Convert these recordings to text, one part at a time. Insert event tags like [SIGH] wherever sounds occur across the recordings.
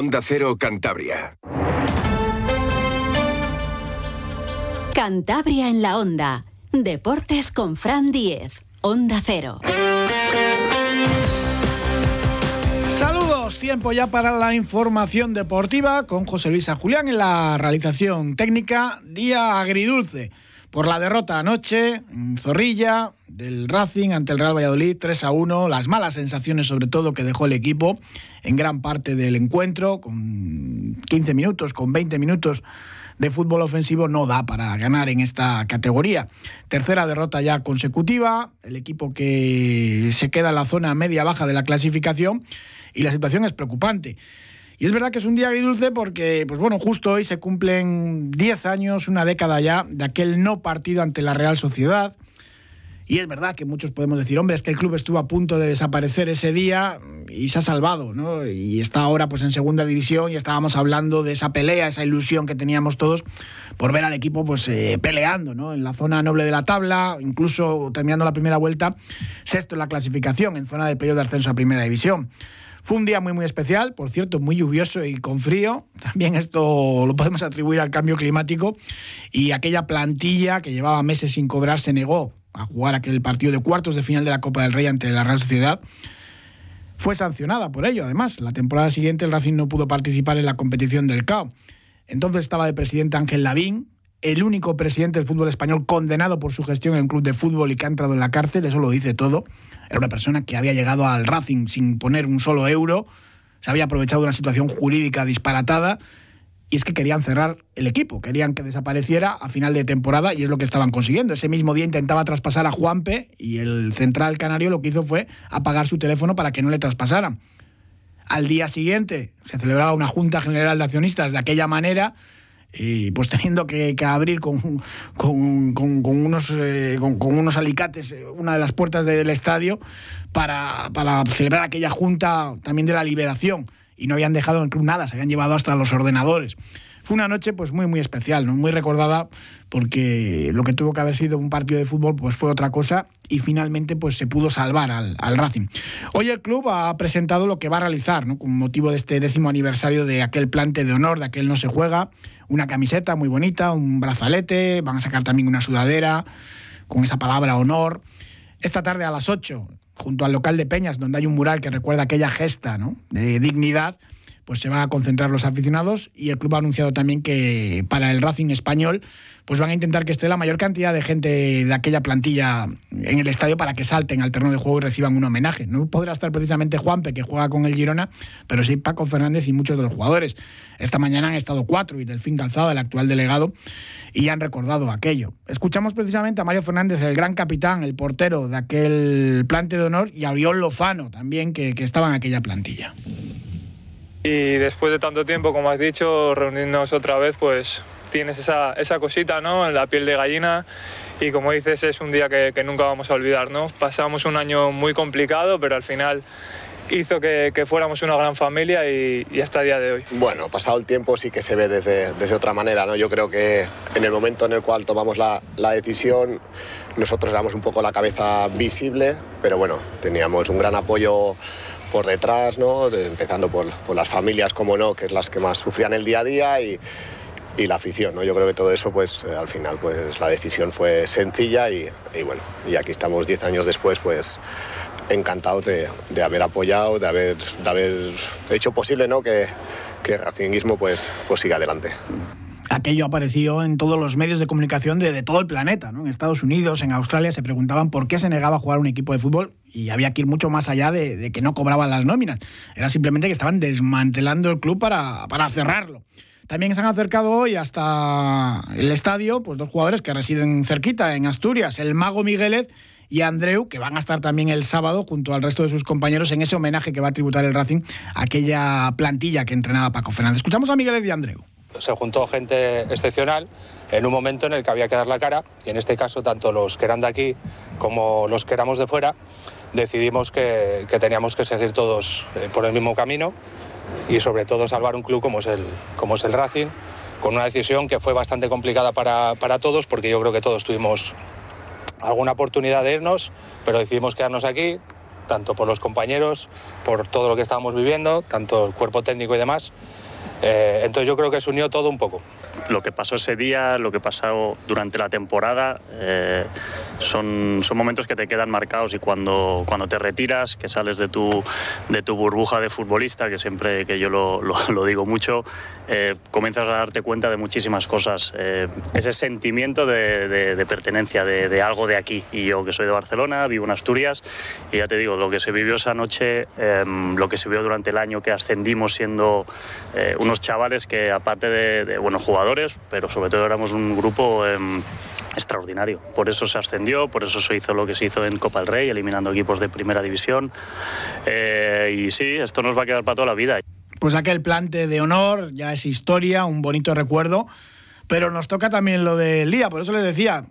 Onda Cero Cantabria. Cantabria en la Onda. Deportes con Fran Diez. Onda Cero. Saludos, tiempo ya para la información deportiva con José Luis Julián en la realización técnica. Día agridulce por la derrota anoche en Zorrilla del Racing ante el Real Valladolid 3 a 1, las malas sensaciones sobre todo que dejó el equipo en gran parte del encuentro, con 15 minutos, con 20 minutos de fútbol ofensivo no da para ganar en esta categoría. Tercera derrota ya consecutiva, el equipo que se queda en la zona media-baja de la clasificación y la situación es preocupante. Y es verdad que es un día agridulce porque, pues bueno, justo hoy se cumplen 10 años, una década ya, de aquel no partido ante la Real Sociedad. Y es verdad que muchos podemos decir, hombre, es que el club estuvo a punto de desaparecer ese día y se ha salvado, ¿no? Y está ahora pues en segunda división y estábamos hablando de esa pelea, esa ilusión que teníamos todos por ver al equipo pues eh, peleando, ¿no? En la zona noble de la tabla, incluso terminando la primera vuelta, sexto en la clasificación, en zona de playoff de ascenso a primera división. Fue un día muy, muy especial, por cierto, muy lluvioso y con frío. También esto lo podemos atribuir al cambio climático. Y aquella plantilla que llevaba meses sin cobrar se negó a jugar aquel partido de cuartos de final de la Copa del Rey ante la Real Sociedad. Fue sancionada por ello, además. La temporada siguiente el Racing no pudo participar en la competición del CAO. Entonces estaba de presidente Ángel Lavín, el único presidente del fútbol español condenado por su gestión en un club de fútbol y que ha entrado en la cárcel, eso lo dice todo. Era una persona que había llegado al Racing sin poner un solo euro, se había aprovechado de una situación jurídica disparatada y es que querían cerrar el equipo, querían que desapareciera a final de temporada y es lo que estaban consiguiendo. Ese mismo día intentaba traspasar a Juanpe y el central canario lo que hizo fue apagar su teléfono para que no le traspasaran. Al día siguiente se celebraba una Junta General de Accionistas de aquella manera y pues teniendo que, abrir con, con, unos, eh, con, unos alicates eh, una de las puertas del estadio para, celebrar aquella junta también de la liberación. Y no habían dejado en el club nada, se habían llevado hasta los ordenadores. Fue una noche pues muy muy especial, ¿no? muy recordada porque lo que tuvo que haber sido un partido de fútbol pues fue otra cosa y finalmente pues se pudo salvar al, Racing. Hoy el club ha presentado lo que va a realizar con motivo de este décimo aniversario de aquel plante de honor, de aquel no se juega, una camiseta muy bonita, un brazalete, van a sacar también una sudadera con esa palabra honor. Esta tarde a las 8, junto al local de Peñas, donde hay un mural que recuerda aquella gesta ¿no? de dignidad, pues se van a concentrar los aficionados y el club ha anunciado también que para el Racing español pues van a intentar que esté la mayor cantidad de gente de aquella plantilla en el estadio para que salten al terreno de juego y reciban un homenaje. No podrá estar precisamente Juanpe, que juega con el Girona, pero sí Paco Fernández y muchos de los jugadores. Esta mañana han estado cuatro y Delfín Calzado, el actual delegado, y han recordado aquello. Escuchamos precisamente a Mario Fernández, el gran capitán, el portero de aquel plante de honor, y a Oriol Lozano también, que, que estaba en aquella plantilla. Y después de tanto tiempo, como has dicho, reunirnos otra vez, pues tienes esa, esa cosita ¿no? en la piel de gallina y como dices es un día que, nunca vamos a olvidar. ¿no? Pasamos un año muy complicado, pero al final hizo que, fuéramos una gran familia y, hasta el día de hoy. Bueno, pasado el tiempo sí que se ve desde, desde otra manera. ¿no? Yo creo que en el momento en el cual tomamos la, la decisión, nosotros éramos un poco la cabeza visible, pero bueno, teníamos un gran apoyo por detrás, ¿no? empezando por, por, las familias, como no, que es las que más sufrían el día a día y, y la afición. ¿no? Yo creo que todo eso, pues eh, al final, pues la decisión fue sencilla y, bueno, y aquí estamos 10 años después, pues encantados de, de, haber apoyado, de haber, de haber hecho posible ¿no? que, que el racinguismo pues, pues siga adelante aquello apareció en todos los medios de comunicación de, todo el planeta. ¿no? En Estados Unidos, en Australia, se preguntaban por qué se negaba a jugar un equipo de fútbol y había que ir mucho más allá de, que no cobraban las nóminas. Era simplemente que estaban desmantelando el club para, para cerrarlo. También se han acercado hoy hasta el estadio pues dos jugadores que residen cerquita, en Asturias, el Mago Miguelet y Andreu, que van a estar también el sábado junto al resto de sus compañeros en ese homenaje que va a tributar el Racing a aquella plantilla que entrenaba Paco Fernández. Escuchamos a Miguelet y Andreu. Se juntó gente excepcional en un momento en el que había que dar la cara y en este caso tanto los que eran de aquí como los que éramos de fuera decidimos que, que teníamos que seguir todos eh, por el mismo camino y sobre todo salvar un club como es el, como es el Racing, con una decisión que fue bastante complicada para, para todos, porque yo creo que todos tuvimos alguna oportunidad de irnos, pero decidimos quedarnos aquí tanto por los compañeros, por todo lo que estábamos viviendo, tanto el cuerpo técnico y demás. Eh, entonces yo creo que se unió todo un poco. Lo que pasó ese día, lo que pasó durante la temporada, eh, son, son momentos que te quedan marcados y cuando, cuando te retiras, que sales de tu, de tu burbuja de futbolista, que siempre que yo lo, lo, [LAUGHS] digo mucho, eh, comienzas a darte cuenta de muchísimas cosas. ese sentimiento de, de, pertenencia, de, de, algo de aquí. Y yo que soy de Barcelona, vivo en Asturias, y ya te digo, lo que se vivió esa noche, em, lo que se vio durante el año que ascendimos siendo un unos chavales que aparte de, buenos jugadores, pero sobre todo éramos un grupo em, extraordinario. Por eso se ascendió, por eso se hizo lo que se hizo en Copa del Rey, eliminando equipos de primera división. Eh, y sí, esto nos va a quedar para toda la vida. Pues aquel plante de honor ya es historia, un bonito recuerdo, pero nos toca también lo del día, por eso les decía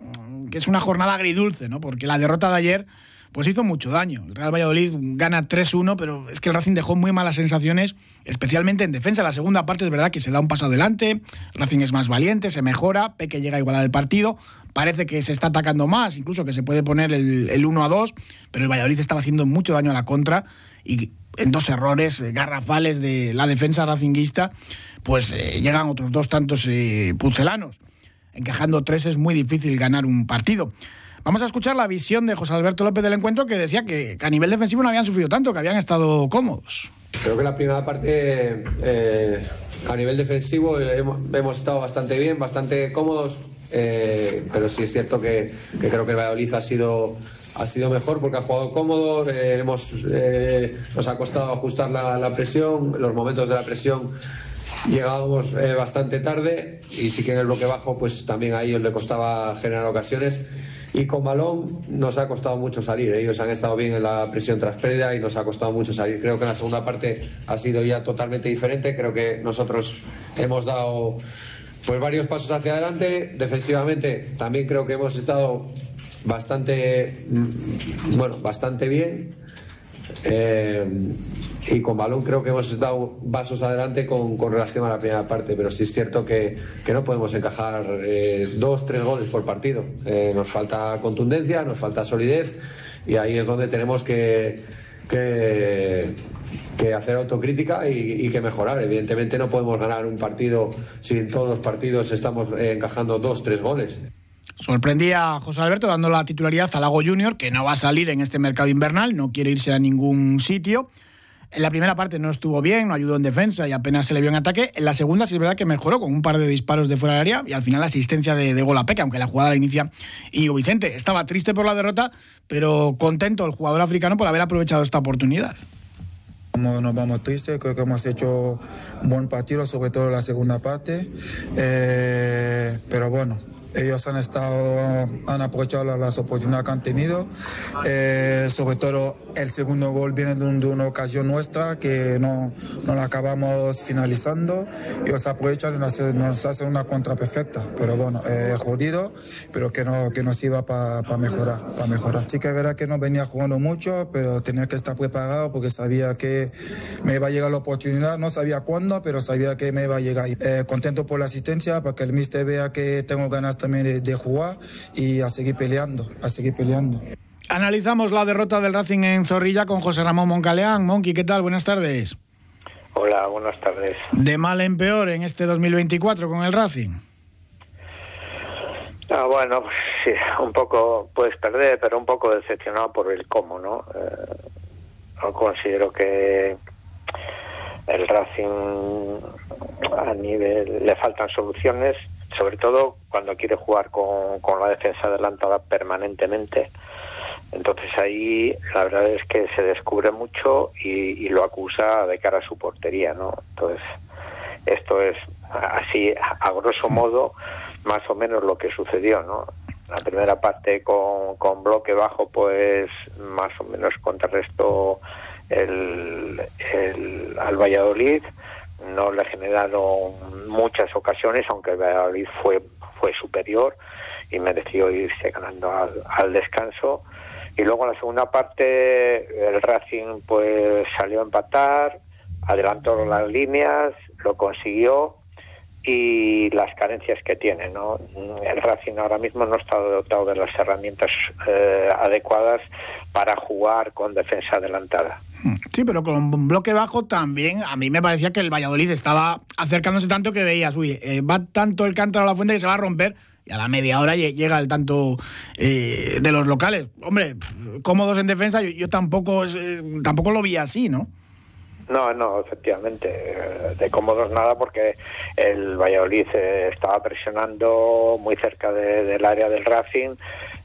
que es una jornada agridulce, ¿no? porque la derrota de ayer pues hizo mucho daño. El Real Valladolid gana 3-1, pero es que el Racing dejó muy malas sensaciones, especialmente en defensa. La segunda parte es verdad que se da un paso adelante, el Racing es más valiente, se mejora, Peque llega a igualar el partido, parece que se está atacando más, incluso que se puede poner el, 1-2, pero el Valladolid estaba haciendo mucho daño a la contra y en dos errores garrafales de la defensa racinguista, pues eh, llegan otros dos tantos eh, pucelanos. Encajando tres es muy difícil ganar un partido. Vamos a escuchar la visión de José Alberto López del encuentro que decía que, a nivel defensivo no habían sufrido tanto, que habían estado cómodos. Creo que la primera parte eh, a nivel defensivo hemos, estado bastante bien, bastante cómodos, eh, pero sí es cierto que, creo que el Valladolid ha sido ha sido mejor porque ha jugado cómodo, eh, hemos, nos ha costado ajustar la, la, presión, los momentos de la presión llegábamos bastante tarde y sí que en el bloque bajo pues también a ellos le costaba generar ocasiones y con balón nos ha costado mucho salir. Ellos han estado bien en la presión tras pérdida y nos ha costado mucho salir. Creo que la segunda parte ha sido ya totalmente diferente. Creo que nosotros hemos dado pues varios pasos hacia adelante. Defensivamente también creo que hemos estado bastante mm, bueno, bastante bien. Eh, y con balón creo que hemos dado vasos adelante con, relación a la primera parte, pero sí es cierto que, no podemos encajar eh, dos, tres goles por partido. Eh, nos falta contundencia, nos falta solidez y ahí es donde tenemos que, que, hacer autocrítica y, que mejorar. Evidentemente no podemos ganar un partido si en todos los partidos estamos eh, encajando dos, tres goles. Sorprendía a José Alberto dando la titularidad a Lago Junior, que no va a salir en este mercado invernal, no quiere irse a ningún sitio. En la primera parte no estuvo bien, no ayudó en defensa y apenas se le vio en ataque. En la segunda sí es verdad que mejoró con un par de disparos de fuera del área y al final la asistencia de, de aunque la jugada la inicia y Vicente. Estaba triste por la derrota, pero contento el jugador africano por haber aprovechado esta oportunidad. Nos vamos tristes, creo que hemos hecho un buen partido, sobre todo en la segunda parte. Eh, pero bueno, ellos han estado, han aprovechado las oportunidades que han tenido. Eh, sobre todo el segundo gol viene de, una ocasión nuestra que no, no la acabamos finalizando. Ellos aprovechan y nos, hacen una contra perfecta. Pero bueno, eh, jodido, pero que, no, que nos iba para mejorar, para mejorar. Sí que es verdad que no venía jugando mucho, pero tenía que estar preparado porque sabía que me iba a llegar la oportunidad. No sabía cuándo, pero sabía que me iba a llegar. Eh, contento por la asistencia, para que el mister vea que tengo ganas también de, jugar y a seguir peleando, a seguir peleando. Analizamos la derrota del Racing en Zorrilla con José Ramón Moncaleán. Monqui, ¿qué tal? Buenas tardes. Hola, buenas tardes. De mal en peor en este 2024 con el Racing. Ah, bueno, sí, un poco puedes perder, pero un poco decepcionado por el cómo, ¿no? Eh, considero que el Racing a nivel le faltan soluciones sobre todo cuando quiere jugar con, con la defensa adelantada permanentemente. Entonces ahí la verdad es que se descubre mucho y, lo acusa de cara a su portería, ¿no? Entonces esto es así a grosso modo más o menos lo que sucedió, ¿no? La primera parte con, con bloque bajo pues más o menos contrarrestó el, el, al Valladolid no le generaron muchas ocasiones, aunque el Valladolid fue, fue superior y mereció irse ganando al, descanso. Y luego en la segunda parte el Racing pues salió a empatar, adelantó las líneas, lo consiguió, y las carencias que tiene. ¿no? El Racing ahora mismo no está dotado de las herramientas eh, adecuadas para jugar con defensa adelantada. Sí, pero con un bloque bajo también a mí me parecía que el Valladolid estaba acercándose tanto que veías, uy, eh, va tanto el cántaro a la fuente que se va a romper y a la media hora llega el tanto eh, de los locales. Hombre, cómodos en defensa, yo, tampoco, tampoco lo vi así, ¿no? No, no, efectivamente, eh, de cómodos nada porque el Valladolid eh, estaba presionando muy cerca del área del Racing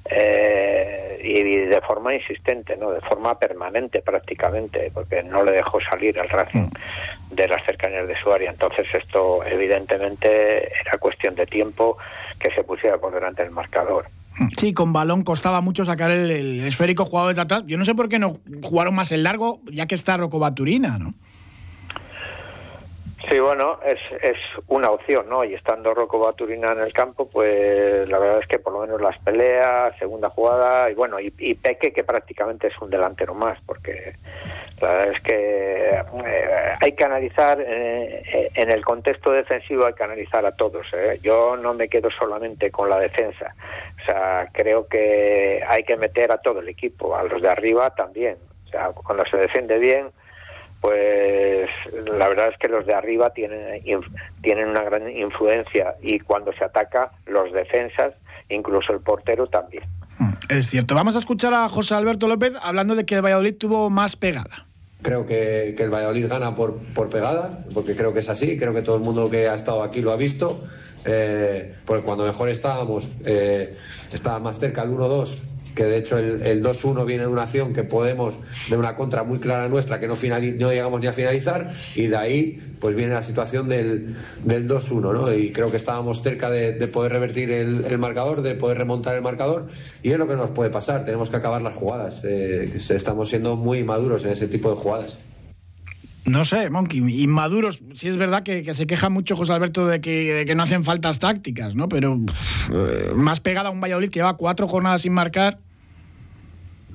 eh, y de forma insistente, no, de forma permanente prácticamente, porque no le dejó salir al Racing de las cercanías de su área. Entonces esto evidentemente era cuestión de tiempo que se pusiera por delante del marcador. Sí, con balón costaba mucho sacar el, esférico jugado desde atrás. Yo no sé por qué no jugaron más el largo, ya que está Rocco Baturina, ¿no? Sí, bueno, es, es una opción, ¿no? Y estando Rocco Baturina en el campo, pues la verdad es que por lo menos las peleas, segunda jugada, y bueno, y, Peque, que prácticamente es un delantero más, porque la verdad es que eh, hay que analizar, eh, en el contexto defensivo hay que analizar a todos. ¿eh? Yo no me quedo solamente con la defensa, o sea, creo que hay que meter a todo el equipo, a los de arriba también. O sea, cuando se defiende bien, pues la verdad es que los de arriba tienen, tienen una gran influencia y cuando se ataca, los defensas, incluso el portero también. Mm, es cierto. Vamos a escuchar a José Alberto López hablando de que el Valladolid tuvo más pegada. Creo que, el Valladolid gana por, por, pegada, porque creo que es así, creo que todo el mundo que ha estado aquí lo ha visto. Eh, porque cuando mejor estábamos, eh, estaba más cerca el 1-2 que de hecho el, el 2-1 viene de una acción que podemos, de una contra muy clara nuestra, que no, no llegamos ni a finalizar, y de ahí pues viene la situación del, del 2-1, ¿no? Y creo que estábamos cerca de, poder revertir el, marcador, de poder remontar el marcador, y es lo que nos puede pasar, tenemos que acabar las jugadas, eh, estamos siendo muy maduros en ese tipo de jugadas. No sé, Monkey, inmaduros. Sí es verdad que, se queja mucho José Alberto de que, de que, no hacen faltas tácticas, ¿no? Pero eh, más pegada a un Valladolid que lleva cuatro jornadas sin marcar.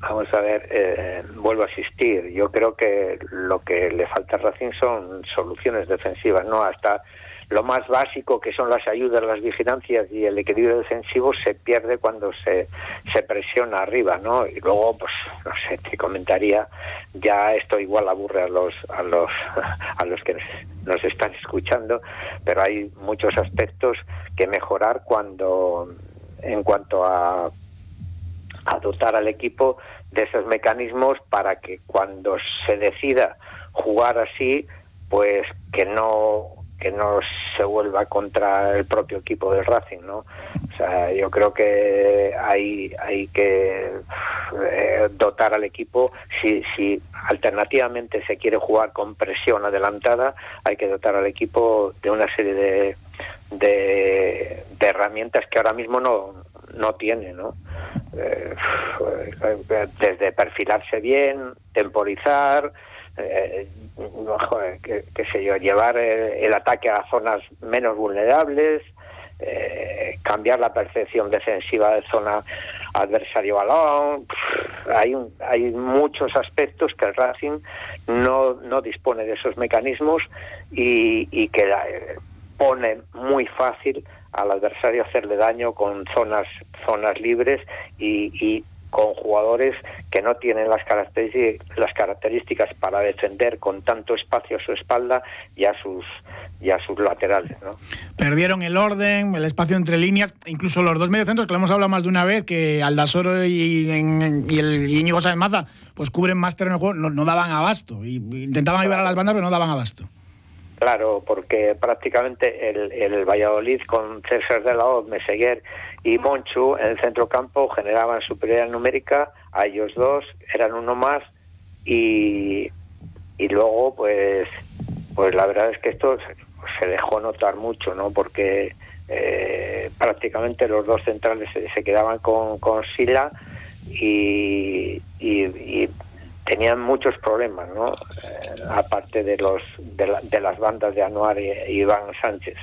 Vamos a ver, eh, vuelvo a asistir. Yo creo que lo que le falta a Racing son soluciones defensivas, ¿no? Hasta lo más básico que son las ayudas, las vigilancias y el equilibrio defensivo se pierde cuando se, se presiona arriba, ¿no? Y luego, pues, no sé, te comentaría, ya esto igual aburre a los, a los, [LAUGHS] a los que nos están escuchando, pero hay muchos aspectos que mejorar cuando, en cuanto a a dotar al equipo de esos mecanismos para que cuando se decida jugar así, pues que no que no se vuelva contra el propio equipo del Racing, ¿no? O sea, yo creo que hay, hay que eh, dotar al equipo, si, si alternativamente se quiere jugar con presión adelantada, hay que dotar al equipo de una serie de, de, de herramientas que ahora mismo no, no tiene, ¿no? Eh, [SIGHS] desde perfilarse bien, temporizar, eh, qué, sé yo, llevar el, ataque a zonas menos vulnerables, eh, cambiar la percepción defensiva de zona adversario balón. Hay, hay muchos aspectos que el Racing no, no dispone de esos mecanismos y, y que pone muy fácil al adversario hacerle daño con zonas zonas libres y, con jugadores que no tienen las características, las características para defender con tanto espacio a su espalda y a sus y sus laterales. ¿no? Perdieron el orden, el espacio entre líneas, incluso los dos mediocentros que lo hemos hablado más de una vez, que Aldasoro y, y, el Íñigo Sáenz Maza, pues cubren más terreno de juego, no, daban abasto. Y, intentaban ayudar a las bandas, pero no daban abasto. Claro, porque prácticamente el, el Valladolid con César de la Hoz, Meseguer y Monchu en el centro campo generaban superioridad numérica a ellos dos, eran uno más y, y luego pues pues la verdad es que esto se, dejó notar mucho, ¿no? Porque eh, prácticamente los dos centrales se, quedaban con, con Sila y, y tenían muchos problemas, ¿no? Eh, aparte de los de, las bandas de Anuar y, Iván Sánchez.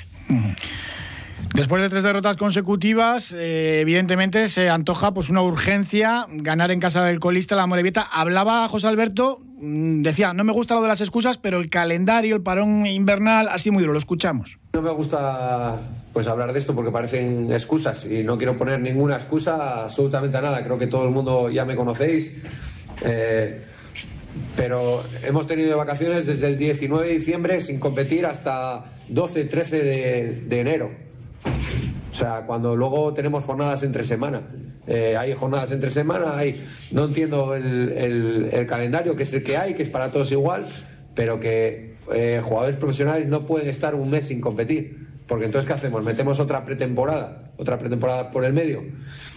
Después de tres derrotas consecutivas, eh, evidentemente se antoja pues una urgencia ganar en casa del colista la Morevieta. Hablaba José Alberto mm, decía, no me gusta lo de las excusas, pero el calendario, el parón invernal, así muy duro, lo escuchamos. No me gusta pues hablar de esto porque parecen excusas y no quiero poner ninguna excusa absolutamente a nada. Creo que todo el mundo ya me conocéis. Eh, pero hemos tenido vacaciones desde el 19 de diciembre sin competir hasta 12, 13 de, enero. O sea, cuando luego tenemos jornadas entre semana. Eh, hay jornadas entre semana, hay, no entiendo el, calendario, que es el que hay, que es para todos igual, pero que eh, jugadores profesionales no pueden estar un mes sin competir. Porque entonces, ¿qué hacemos? ¿Metemos otra pretemporada? ¿Otra pretemporada por el medio?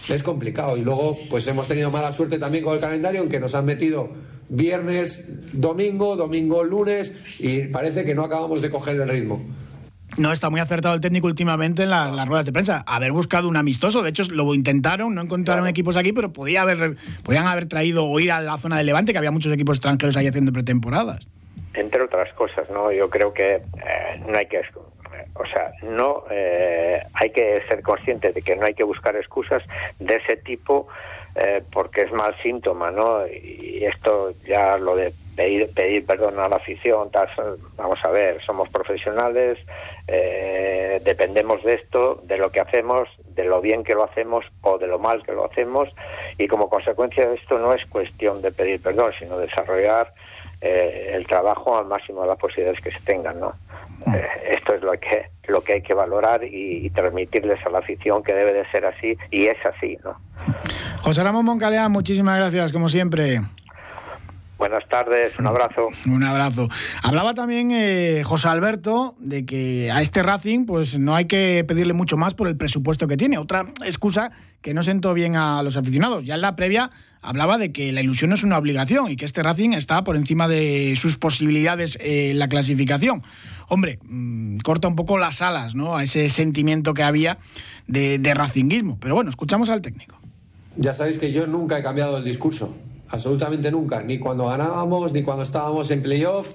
Es complicado. Y luego, pues hemos tenido mala suerte también con el calendario, en que nos han metido viernes, domingo, domingo, lunes, y parece que no acabamos de coger el ritmo. No está muy acertado el técnico últimamente en, las ruedas de prensa. Haber buscado un amistoso, de hecho lo intentaron, no encontraron equipos aquí, pero podía haber, podían haber traído o ir a la zona de Levante, que había muchos equipos extranjeros ahí haciendo pretemporadas. Entre otras cosas, ¿no? Yo creo que eh, no hay que o sea, no eh, hay que ser consciente de que no hay que buscar excusas de ese tipo eh, porque es mal síntoma, ¿no? Y esto ya lo de pedir, pedir perdón a la afición, vamos a ver, somos profesionales, eh, dependemos de esto, de lo que hacemos, de lo bien que lo hacemos o de lo mal que lo hacemos y como consecuencia de esto no es cuestión de pedir perdón, sino desarrollar eh, el trabajo al máximo de las posibilidades que se tengan, ¿no? Mm. Eh, esto es lo que lo que hay que valorar y, transmitirles a la afición que debe de ser así y es así, ¿no? José Ramón Moncaleán, muchísimas gracias, como siempre. Buenas tardes, un abrazo. [LAUGHS] Un abrazo. Hablaba también eh, José Alberto de que a este Racing pues no hay que pedirle mucho más por el presupuesto que tiene. Otra excusa que no sentó bien a los aficionados. Ya en la previa hablaba de que la ilusión no es una obligación y que este Racing está por encima de sus posibilidades en la clasificación. Hombre, mm, corta un poco las alas ¿no? a ese sentimiento que había de, de racinguismo. Pero bueno, escuchamos al técnico. Ya sabéis que yo nunca he cambiado el discurso absolutamente nunca, ni cuando ganábamos, ni cuando estábamos en playoff,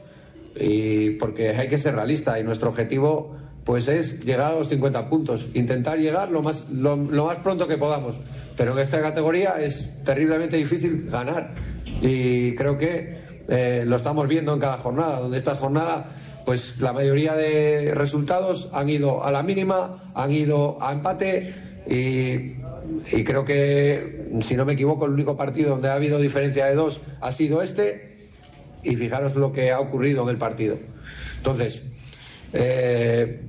y porque hay que ser realista y nuestro objetivo pues es llegar a los 50 puntos, intentar llegar lo más, lo, más pronto que podamos, pero en esta categoría es terriblemente difícil ganar y creo que eh, lo estamos viendo en cada jornada, donde esta jornada pues la mayoría de resultados han ido a la mínima, han ido a empate y y creo que, si no me equivoco, el único partido donde ha habido diferencia de dos ha sido este. Y fijaros lo que ha ocurrido en el partido. Entonces, eh,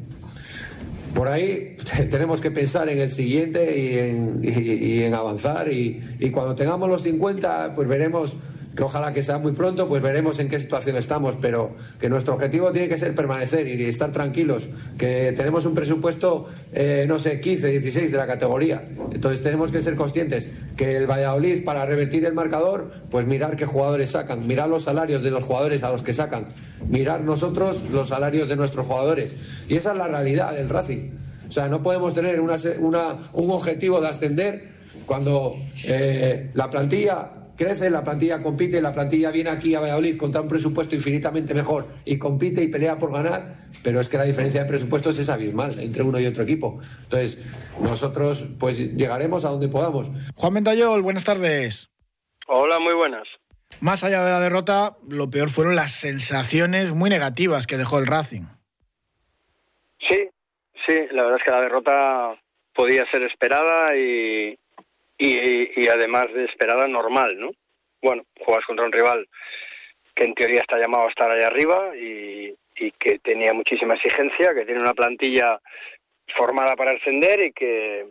por ahí [LAUGHS] tenemos que pensar en el siguiente y en, y en avanzar. Y, cuando tengamos los 50, pues veremos que ojalá que sea muy pronto, pues veremos en qué situación estamos, pero que nuestro objetivo tiene que ser permanecer y estar tranquilos, que tenemos un presupuesto, eh, no sé, 15, 16 de la categoría. Entonces tenemos que ser conscientes que el Valladolid, para revertir el marcador, pues mirar qué jugadores sacan, mirar los salarios de los jugadores a los que sacan, mirar nosotros los salarios de nuestros jugadores. Y esa es la realidad del Racing. O sea, no podemos tener una, un objetivo de ascender cuando eh, la plantilla crece, la plantilla compite, la plantilla viene aquí a Valladolid contra un presupuesto infinitamente mejor y compite y pelea por ganar, pero es que la diferencia de presupuestos es abismal entre uno y otro equipo. Entonces, nosotros pues llegaremos a donde podamos. Juan Mendayol, buenas tardes. Hola, muy buenas. Más allá de la derrota, lo peor fueron las sensaciones muy negativas que dejó el Racing. Sí, sí, la verdad es que la derrota podía ser esperada y, y, además de esperada normal, ¿no? Bueno, juegas contra un rival que en teoría está llamado a estar ahí arriba y, que tenía muchísima exigencia, que tiene una plantilla formada para ascender y que,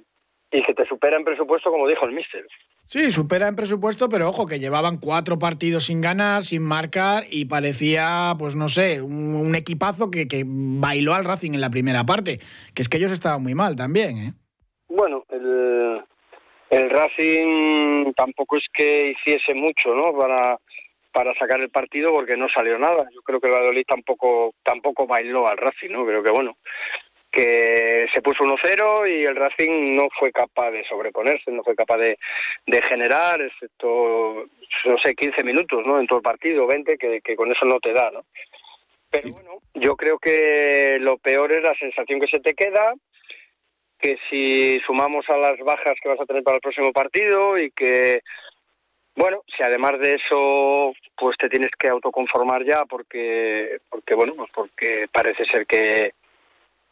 y que te supera en presupuesto, como dijo el míster. Sí, supera en presupuesto, pero ojo, que llevaban cuatro partidos sin ganar, sin marcar, y parecía, pues no sé, un, equipazo que, que, bailó al Racing en la primera parte, que es que ellos estaban muy mal también, ¿eh? Bueno, el, el Racing tampoco es que hiciese mucho, ¿no? Para para sacar el partido porque no salió nada. Yo creo que el Valladolid tampoco tampoco bailó al Racing, ¿no? Creo que bueno, que se puso 1-0 y el Racing no fue capaz de sobreponerse, no fue capaz de, de generar, excepto, no sé, 15 minutos, ¿no? En todo el partido, 20, que, que con eso no te da, ¿no? Pero bueno, yo creo que lo peor es la sensación que se te queda, que si sumamos a las bajas que vas a tener para el próximo partido y que Bueno, si además de eso, pues te tienes que autoconformar ya, porque, porque bueno, pues porque parece ser que,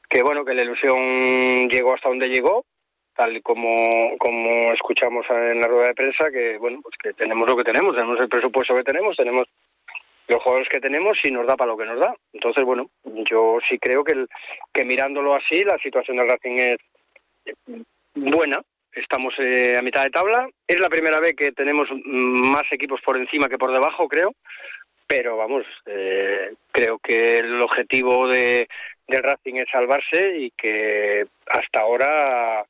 que bueno, que la ilusión llegó hasta donde llegó, tal como, como escuchamos en la rueda de prensa, que bueno, pues que tenemos lo que tenemos, tenemos el presupuesto que tenemos, tenemos los jugadores que tenemos y nos da para lo que nos da. Entonces, bueno, yo sí creo que, que mirándolo así, la situación del Racing es buena. Estamos eh, a mitad de tabla. Es la primera vez que tenemos más equipos por encima que por debajo, creo. Pero vamos, eh, creo que el objetivo de, del Racing es salvarse y que hasta ahora,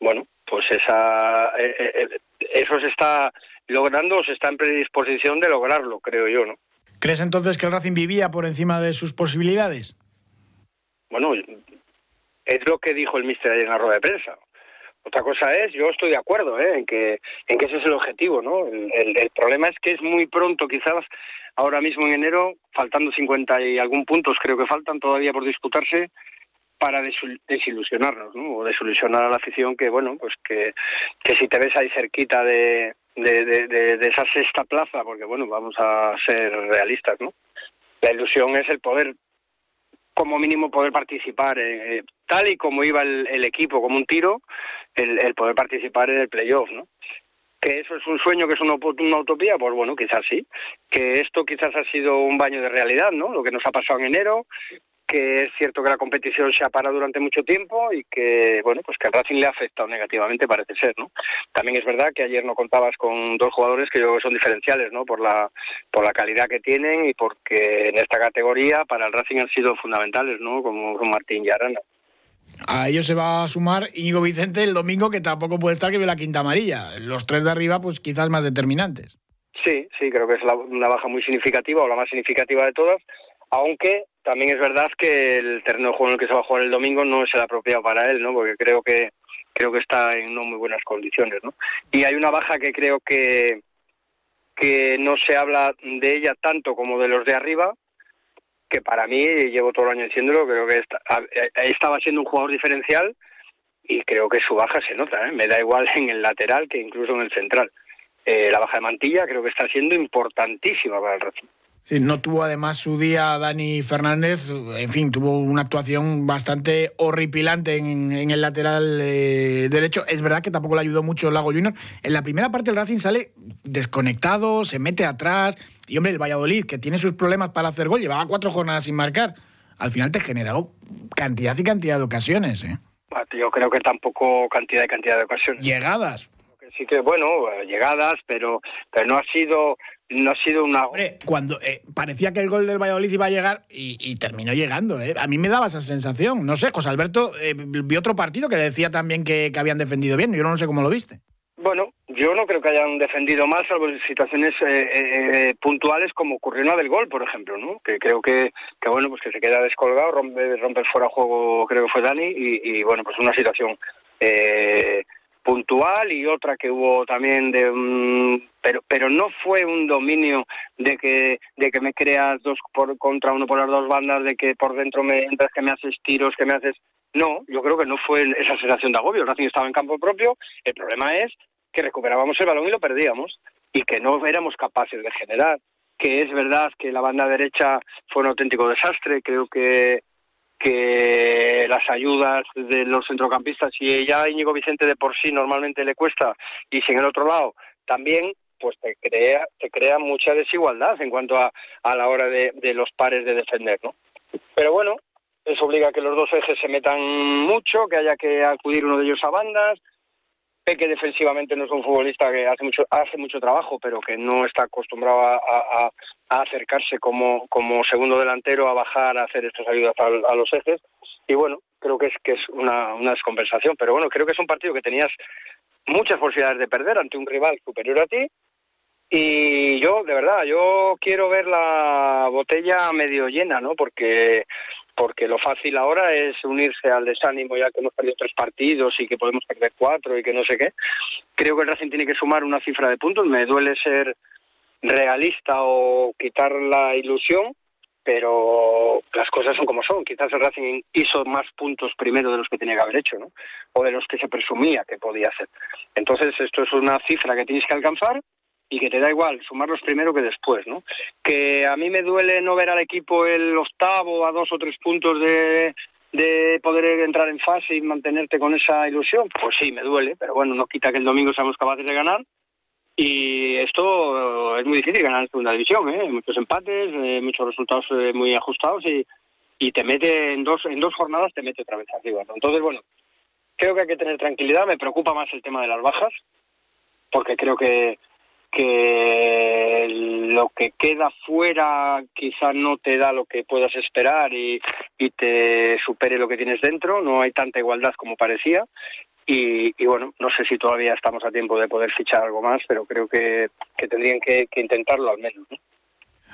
bueno, pues esa, eh, eso se está logrando o se está en predisposición de lograrlo, creo yo, ¿no? ¿Crees entonces que el Racing vivía por encima de sus posibilidades? Bueno, es lo que dijo el míster ayer en la rueda de prensa. Otra cosa es, yo estoy de acuerdo ¿eh? en, que, en que ese es el objetivo, ¿no? El, problema es que es muy pronto, quizás ahora mismo en enero, faltando 50 y algún puntos, creo que faltan todavía por disputarse, para desilusionarnos, ¿no? O desilusionar a la afición que, bueno, pues que, que si te ves ahí cerquita de, de, esa sexta plaza, porque bueno, vamos a ser realistas, ¿no? La ilusión es el poder, como mínimo, poder participar, eh, tal y como iba el, equipo, como un tiro, el, el, poder participar en el playoff, ¿no? Que eso es un sueño, que es una, una utopía, pues bueno, quizás sí. Que esto quizás ha sido un baño de realidad, ¿no? Lo que nos ha pasado en enero, que es cierto que la competición se ha parado durante mucho tiempo y que bueno pues que al Racing le ha afectado negativamente parece ser no también es verdad que ayer no contabas con dos jugadores que yo creo que son diferenciales no por la por la calidad que tienen y porque en esta categoría para el Racing han sido fundamentales no como Martín y Arana. A ellos se va a sumar Íñigo Vicente el domingo que tampoco puede estar que ve la quinta amarilla. Los tres de arriba pues quizás más determinantes. Sí sí creo que es una baja muy significativa o la más significativa de todas aunque también es verdad que el terreno de juego en el que se va a jugar el domingo no es el apropiado para él, ¿no? Porque creo que creo que está en no muy buenas condiciones, ¿no? Y hay una baja que creo que que no se habla de ella tanto como de los de arriba, que para mí llevo todo el año diciéndolo, creo que estaba siendo un jugador diferencial y creo que su baja se nota, ¿eh? me da igual en el lateral que incluso en el central. Eh, la baja de Mantilla creo que está siendo importantísima para el Racing. Sí, no tuvo además su día Dani Fernández, en fin, tuvo una actuación bastante horripilante en, el lateral eh, derecho. Es verdad que tampoco le ayudó mucho el Lago Junior. En la primera parte el Racing sale desconectado, se mete atrás. Y hombre, el Valladolid, que tiene sus problemas para hacer gol, llevaba cuatro jornadas sin marcar. Al final te generó cantidad y cantidad de ocasiones. ¿eh? Yo creo que tampoco cantidad y cantidad de ocasiones. Llegadas. Sí que, bueno, llegadas, pero, pero no ha sido no ha sido una... Hombre, cuando eh, parecía que el gol del Valladolid iba a llegar y, terminó llegando, ¿eh? A mí me daba esa sensación. No sé, José Alberto eh, vi otro partido que decía también que, habían defendido bien. Yo no sé cómo lo viste. Bueno, yo no creo que hayan defendido más, salvo en situaciones eh, puntuales como ocurrió en la del gol, por ejemplo, ¿no? Que creo que, que bueno, pues que se queda descolgado, rompe, rompe fuera juego, creo que fue Dani, y, y bueno, pues una situación eh, puntual y otra que hubo también de pero pero no fue un dominio de que de que me creas dos por contra uno por las dos bandas de que por dentro me entras que me haces tiros que me haces no yo creo que no fue esa sensación de agobio. El Racing estaba en campo propio el problema es que recuperábamos el balón y lo perdíamos y que no éramos capaces de generar que es verdad que la banda derecha fue un auténtico desastre creo que que las ayudas de los centrocampistas, si ya Íñigo Vicente de por sí normalmente le cuesta, y si en el otro lado también, pues te crea, te crea mucha desigualdad en cuanto a, a la hora de, de los pares de defender, ¿no? Pero bueno, eso obliga a que los dos ejes se metan mucho, que haya que acudir uno de ellos a bandas, que defensivamente no es un futbolista que hace mucho hace mucho trabajo, pero que no está acostumbrado a, acercarse como, como segundo delantero a bajar a hacer estas ayudas a, los ejes. Y bueno, creo que es que es una, una descompensación. Pero bueno, creo que es un partido que tenías muchas posibilidades de perder ante un rival superior a ti. Y yo, de verdad, yo quiero ver la botella medio llena, ¿no? Porque porque lo fácil ahora es unirse al desánimo ya que hemos perdido tres partidos y que podemos perder cuatro y que no sé qué. Creo que el Racing tiene que sumar una cifra de puntos. Me duele ser realista o quitar la ilusión, pero las cosas son como son. Quizás el Racing hizo más puntos primero de los que tenía que haber hecho, ¿no? O de los que se presumía que podía hacer. Entonces, esto es una cifra que tienes que alcanzar y que te da igual sumarlos primero que después, ¿no? Que a mí me duele no ver al equipo el octavo a dos o tres puntos de, de poder entrar en fase y mantenerte con esa ilusión, pues sí, me duele, pero bueno, no quita que el domingo seamos capaces de ganar. Y esto es muy difícil ganar en segunda división, ¿eh? Muchos empates, eh, muchos resultados eh, muy ajustados y, y te mete en dos en dos jornadas te mete otra vez arriba. Entonces, bueno, creo que hay que tener tranquilidad. Me preocupa más el tema de las bajas, porque creo que que lo que queda fuera quizá no te da lo que puedas esperar y, y te supere lo que tienes dentro, no hay tanta igualdad como parecía y, y, bueno, no sé si todavía estamos a tiempo de poder fichar algo más, pero creo que, que tendrían que, que intentarlo al menos. ¿no?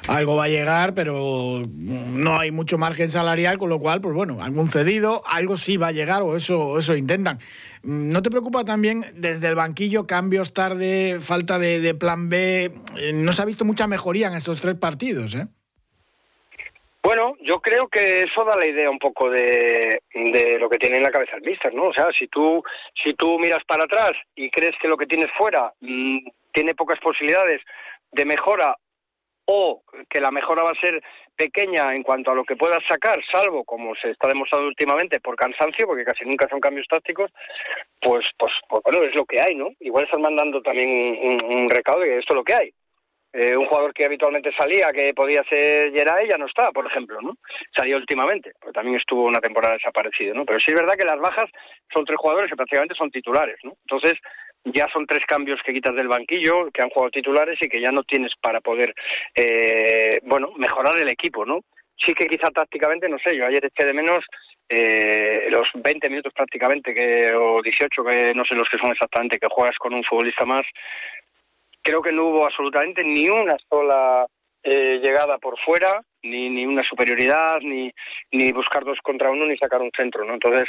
Algo va a llegar, pero no hay mucho margen salarial, con lo cual, pues bueno, algún cedido, algo sí va a llegar o eso, eso intentan. ¿No te preocupa también desde el banquillo cambios tarde, falta de, plan B? Eh, no se ha visto mucha mejoría en estos tres partidos, ¿eh? Bueno, yo creo que eso da la idea un poco de, de lo que tiene en la cabeza el míster, ¿no? O sea, si tú, si tú miras para atrás y crees que lo que tienes fuera mmm, tiene pocas posibilidades de mejora o que la mejora va a ser pequeña en cuanto a lo que puedas sacar, salvo como se está demostrando últimamente por cansancio, porque casi nunca son cambios tácticos, pues, pues, pues bueno, es lo que hay, ¿no? Igual están mandando también un, un recado esto es lo que hay. Eh, un jugador que habitualmente salía, que podía ser Geray, ya no está, por ejemplo, ¿no? Salió últimamente, pero también estuvo una temporada desaparecido, ¿no? Pero sí es verdad que las bajas son tres jugadores que prácticamente son titulares, ¿no? Entonces, ya son tres cambios que quitas del banquillo, que han jugado titulares y que ya no tienes para poder, eh, bueno, mejorar el equipo, ¿no? Sí que quizá tácticamente, no sé, yo ayer eché de menos eh, los 20 minutos prácticamente, que o 18, que no sé los que son exactamente, que juegas con un futbolista más. Creo que no hubo absolutamente ni una sola eh, llegada por fuera, ni, ni una superioridad, ni, ni buscar dos contra uno, ni sacar un centro, ¿no? Entonces,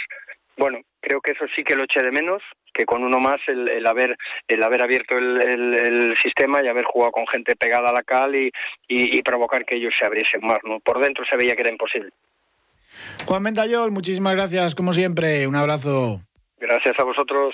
bueno, creo que eso sí que lo eché de menos, que con uno más el, el haber el haber abierto el, el, el, sistema y haber jugado con gente pegada a la cal y, y, y, provocar que ellos se abriesen más. ¿no? Por dentro se veía que era imposible. Juan Mendayol, muchísimas gracias, como siempre. Un abrazo. Gracias a vosotros.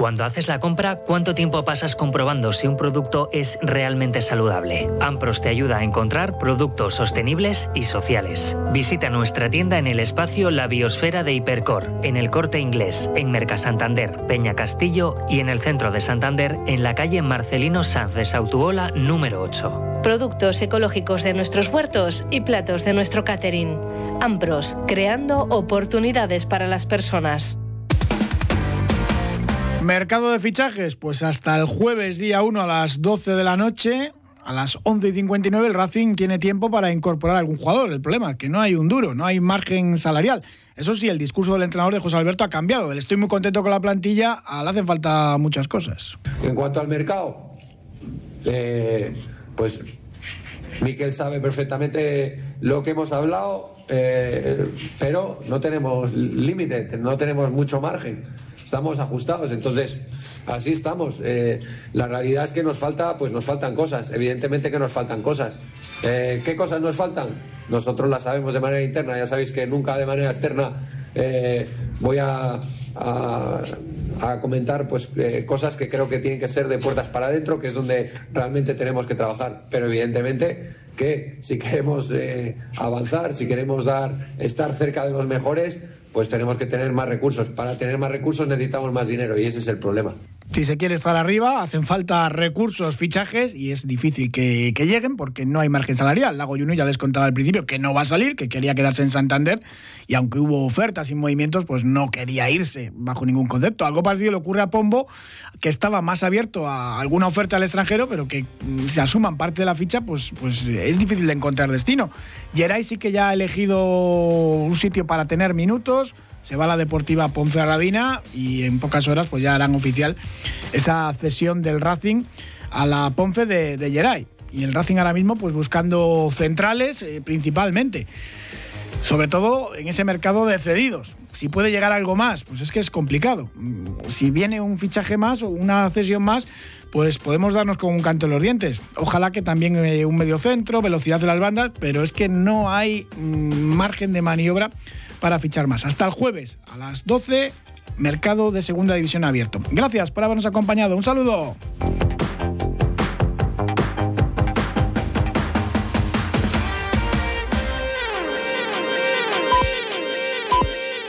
Cuando haces la compra, ¿cuánto tiempo pasas comprobando si un producto es realmente saludable? Ampros te ayuda a encontrar productos sostenibles y sociales. Visita nuestra tienda en el espacio La Biosfera de Hipercor, en el Corte Inglés, en Merca Santander, Peña Castillo y en el centro de Santander, en la calle Marcelino Sanz de Sautuola, número 8. Productos ecológicos de nuestros huertos y platos de nuestro catering. Ampros, creando oportunidades para las personas. Mercado de fichajes, pues hasta el jueves día 1 a las 12 de la noche, a las 11 y 59 el Racing tiene tiempo para incorporar algún jugador. El problema es que no hay un duro, no hay margen salarial. Eso sí, el discurso del entrenador de José Alberto ha cambiado. Estoy muy contento con la plantilla, le hacen falta muchas cosas. En cuanto al mercado, eh, pues Miquel sabe perfectamente lo que hemos hablado, eh, pero no tenemos límite, no tenemos mucho margen estamos ajustados. Entonces, así estamos. Eh, la realidad es que nos falta, pues nos faltan cosas. Evidentemente que nos faltan cosas. Eh, ¿Qué cosas nos faltan? Nosotros las sabemos de manera interna. Ya sabéis que nunca de manera externa eh, voy a, comentar pues cosas que creo que tienen que ser de puertas para adentro, que es donde realmente tenemos que trabajar. Pero evidentemente que si queremos avanzar, si queremos dar, estar cerca de los mejores, pues tenemos que tener más recursos. Para tener más recursos necesitamos más dinero y ese es el problema. Si se quiere estar arriba, hacen falta recursos, fichajes y es difícil que, que lleguen porque no hay margen salarial. Lago Juno ya les contaba al principio que no va a salir, que quería quedarse en Santander y aunque hubo ofertas y movimientos, pues no quería irse bajo ningún concepto. Algo parecido le ocurre a Pombo, que estaba más abierto a alguna oferta al extranjero, pero que mm, se asuman parte de la ficha, pues, pues es difícil de encontrar destino. Geray sí que ya ha elegido un sitio para tener minutos se va a la Deportiva Ponferradina y en pocas horas pues ya harán oficial esa cesión del Racing a la Ponfe de, de Geray. Y el Racing ahora mismo pues buscando centrales eh, principalmente. Sobre todo en ese mercado de cedidos. Si puede llegar algo más, pues es que es complicado. Mm, si viene un fichaje más o una cesión más, pues podemos darnos con un canto en los dientes. Ojalá que también eh, un medio centro, velocidad de las bandas, pero es que no hay mm, margen de maniobra para fichar más. Hasta el jueves a las 12, mercado de segunda división abierto. Gracias por habernos acompañado. Un saludo.